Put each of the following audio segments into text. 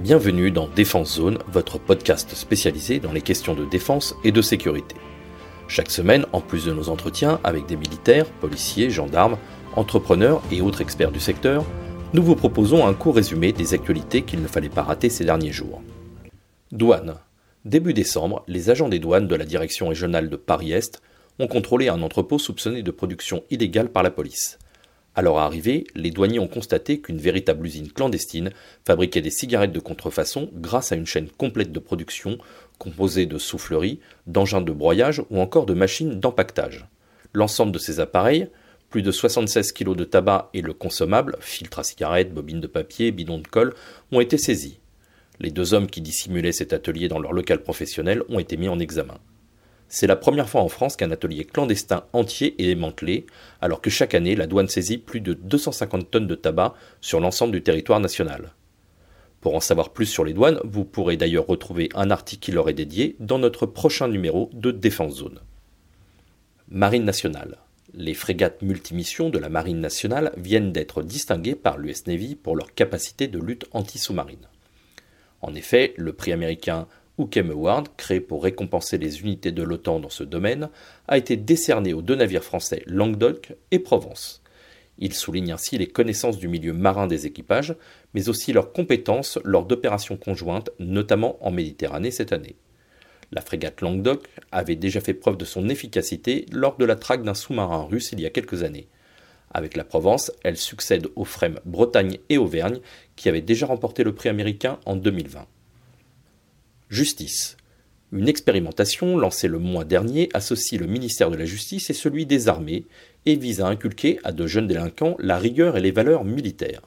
Bienvenue dans Défense Zone, votre podcast spécialisé dans les questions de défense et de sécurité. Chaque semaine, en plus de nos entretiens avec des militaires, policiers, gendarmes, entrepreneurs et autres experts du secteur, nous vous proposons un court résumé des actualités qu'il ne fallait pas rater ces derniers jours. Douane. Début décembre, les agents des douanes de la direction régionale de Paris-Est ont contrôlé un entrepôt soupçonné de production illégale par la police. À leur arrivée, les douaniers ont constaté qu'une véritable usine clandestine fabriquait des cigarettes de contrefaçon grâce à une chaîne complète de production composée de souffleries, d'engins de broyage ou encore de machines d'empaquetage. L'ensemble de ces appareils, plus de 76 kg de tabac et le consommable, filtre à cigarettes, bobines de papier, bidons de colle, ont été saisis. Les deux hommes qui dissimulaient cet atelier dans leur local professionnel ont été mis en examen. C'est la première fois en France qu'un atelier clandestin entier est démantelé, alors que chaque année la douane saisit plus de 250 tonnes de tabac sur l'ensemble du territoire national. Pour en savoir plus sur les douanes, vous pourrez d'ailleurs retrouver un article qui leur est dédié dans notre prochain numéro de Défense Zone. Marine nationale. Les frégates multimissions de la Marine nationale viennent d'être distinguées par l'US Navy pour leur capacité de lutte anti-sous-marine. En effet, le prix américain Hookem Award, créé pour récompenser les unités de l'OTAN dans ce domaine, a été décerné aux deux navires français Languedoc et Provence. Il souligne ainsi les connaissances du milieu marin des équipages, mais aussi leurs compétences lors d'opérations conjointes, notamment en Méditerranée cette année. La frégate Languedoc avait déjà fait preuve de son efficacité lors de la traque d'un sous-marin russe il y a quelques années. Avec la Provence, elle succède aux frêmes Bretagne et Auvergne, qui avaient déjà remporté le prix américain en 2020. Justice. Une expérimentation lancée le mois dernier associe le ministère de la Justice et celui des armées et vise à inculquer à de jeunes délinquants la rigueur et les valeurs militaires.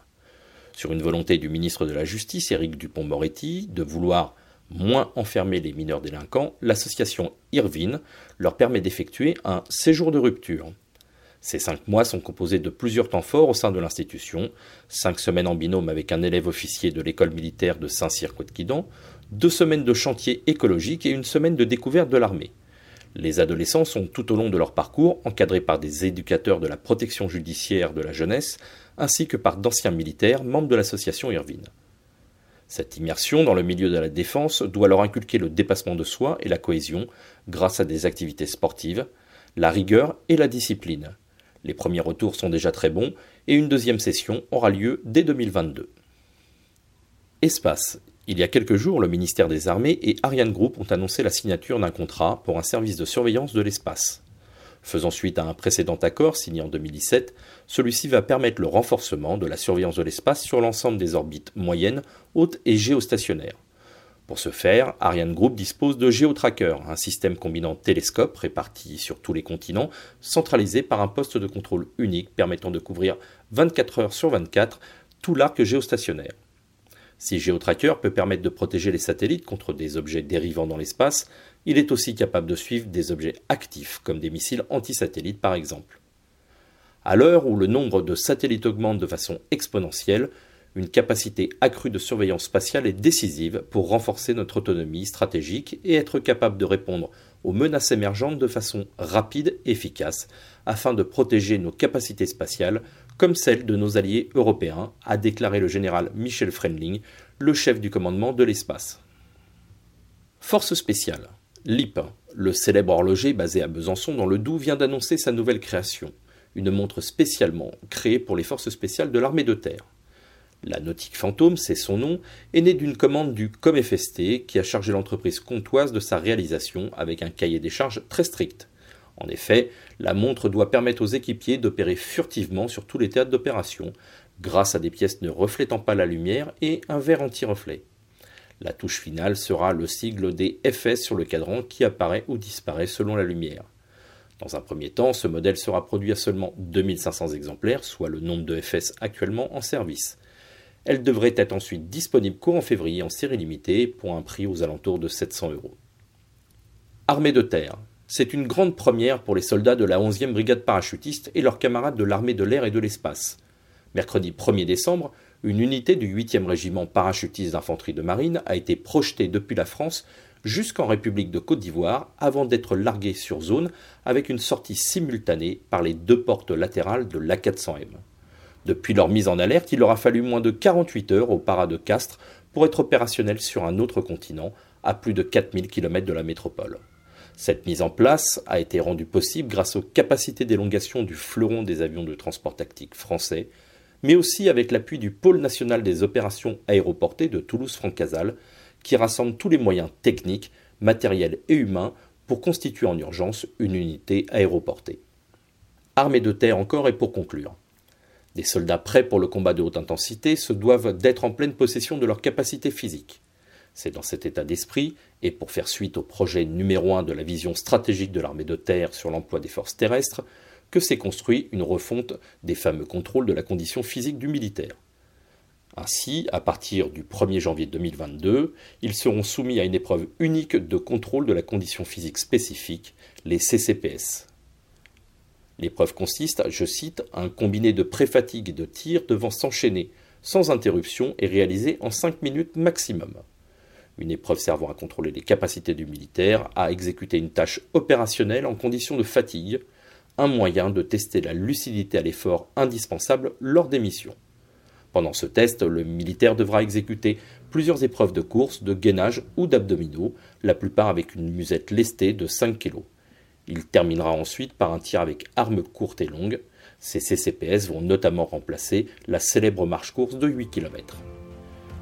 Sur une volonté du ministre de la Justice, Éric Dupont-Moretti, de vouloir moins enfermer les mineurs délinquants, l'association Irvine leur permet d'effectuer un séjour de rupture. Ces cinq mois sont composés de plusieurs temps forts au sein de l'institution, cinq semaines en binôme avec un élève officier de l'école militaire de Saint-Cyr-Côte-Quidan, deux semaines de chantier écologique et une semaine de découverte de l'armée. Les adolescents sont tout au long de leur parcours encadrés par des éducateurs de la protection judiciaire de la jeunesse, ainsi que par d'anciens militaires membres de l'association Irvine. Cette immersion dans le milieu de la défense doit leur inculquer le dépassement de soi et la cohésion grâce à des activités sportives, la rigueur et la discipline. Les premiers retours sont déjà très bons et une deuxième session aura lieu dès 2022. Espace. Il y a quelques jours, le ministère des Armées et Ariane Group ont annoncé la signature d'un contrat pour un service de surveillance de l'espace. Faisant suite à un précédent accord signé en 2017, celui-ci va permettre le renforcement de la surveillance de l'espace sur l'ensemble des orbites moyennes, hautes et géostationnaires. Pour ce faire, Ariane Group dispose de GeoTracker, un système combinant télescopes répartis sur tous les continents, centralisé par un poste de contrôle unique permettant de couvrir 24 heures sur 24 tout l'arc géostationnaire. Si GeoTracker peut permettre de protéger les satellites contre des objets dérivants dans l'espace, il est aussi capable de suivre des objets actifs comme des missiles antisatellites par exemple. À l'heure où le nombre de satellites augmente de façon exponentielle, une capacité accrue de surveillance spatiale est décisive pour renforcer notre autonomie stratégique et être capable de répondre aux menaces émergentes de façon rapide et efficace afin de protéger nos capacités spatiales comme celle de nos alliés européens, a déclaré le général Michel Fremling, le chef du commandement de l'espace. Force spéciale. LIP, le célèbre horloger basé à Besançon dans le Doubs, vient d'annoncer sa nouvelle création, une montre spécialement créée pour les forces spéciales de l'armée de terre. La Nautique Fantôme, c'est son nom, est née d'une commande du ComFST qui a chargé l'entreprise comtoise de sa réalisation avec un cahier des charges très strict. En effet, la montre doit permettre aux équipiers d'opérer furtivement sur tous les théâtres d'opération, grâce à des pièces ne reflétant pas la lumière et un verre anti-reflet. La touche finale sera le sigle des FS sur le cadran qui apparaît ou disparaît selon la lumière. Dans un premier temps, ce modèle sera produit à seulement 2500 exemplaires, soit le nombre de FS actuellement en service. Elle devrait être ensuite disponible courant février en série limitée pour un prix aux alentours de 700 euros. Armée de terre. C'est une grande première pour les soldats de la 11e brigade parachutiste et leurs camarades de l'armée de l'air et de l'espace. Mercredi 1er décembre, une unité du 8e régiment parachutiste d'infanterie de marine a été projetée depuis la France jusqu'en République de Côte d'Ivoire avant d'être larguée sur zone avec une sortie simultanée par les deux portes latérales de l'A400M. Depuis leur mise en alerte, il aura fallu moins de 48 heures au para de Castres pour être opérationnel sur un autre continent, à plus de 4000 km de la métropole. Cette mise en place a été rendue possible grâce aux capacités d'élongation du fleuron des avions de transport tactique français, mais aussi avec l'appui du pôle national des opérations aéroportées de Toulouse-Francazal, qui rassemble tous les moyens techniques, matériels et humains pour constituer en urgence une unité aéroportée. Armée de terre encore et pour conclure. Des soldats prêts pour le combat de haute intensité se doivent d'être en pleine possession de leurs capacités physiques. C'est dans cet état d'esprit, et pour faire suite au projet numéro un de la vision stratégique de l'armée de terre sur l'emploi des forces terrestres, que s'est construit une refonte des fameux contrôles de la condition physique du militaire. Ainsi, à partir du 1er janvier 2022, ils seront soumis à une épreuve unique de contrôle de la condition physique spécifique, les CCPS. L'épreuve consiste, je cite, un combiné de pré-fatigue et de tir devant s'enchaîner sans interruption et réalisé en 5 minutes maximum. Une épreuve servant à contrôler les capacités du militaire à exécuter une tâche opérationnelle en conditions de fatigue, un moyen de tester la lucidité à l'effort indispensable lors des missions. Pendant ce test, le militaire devra exécuter plusieurs épreuves de course, de gainage ou d'abdominaux, la plupart avec une musette lestée de 5 kg. Il terminera ensuite par un tir avec armes courtes et longues. Ces CCPS vont notamment remplacer la célèbre marche-course de 8 km.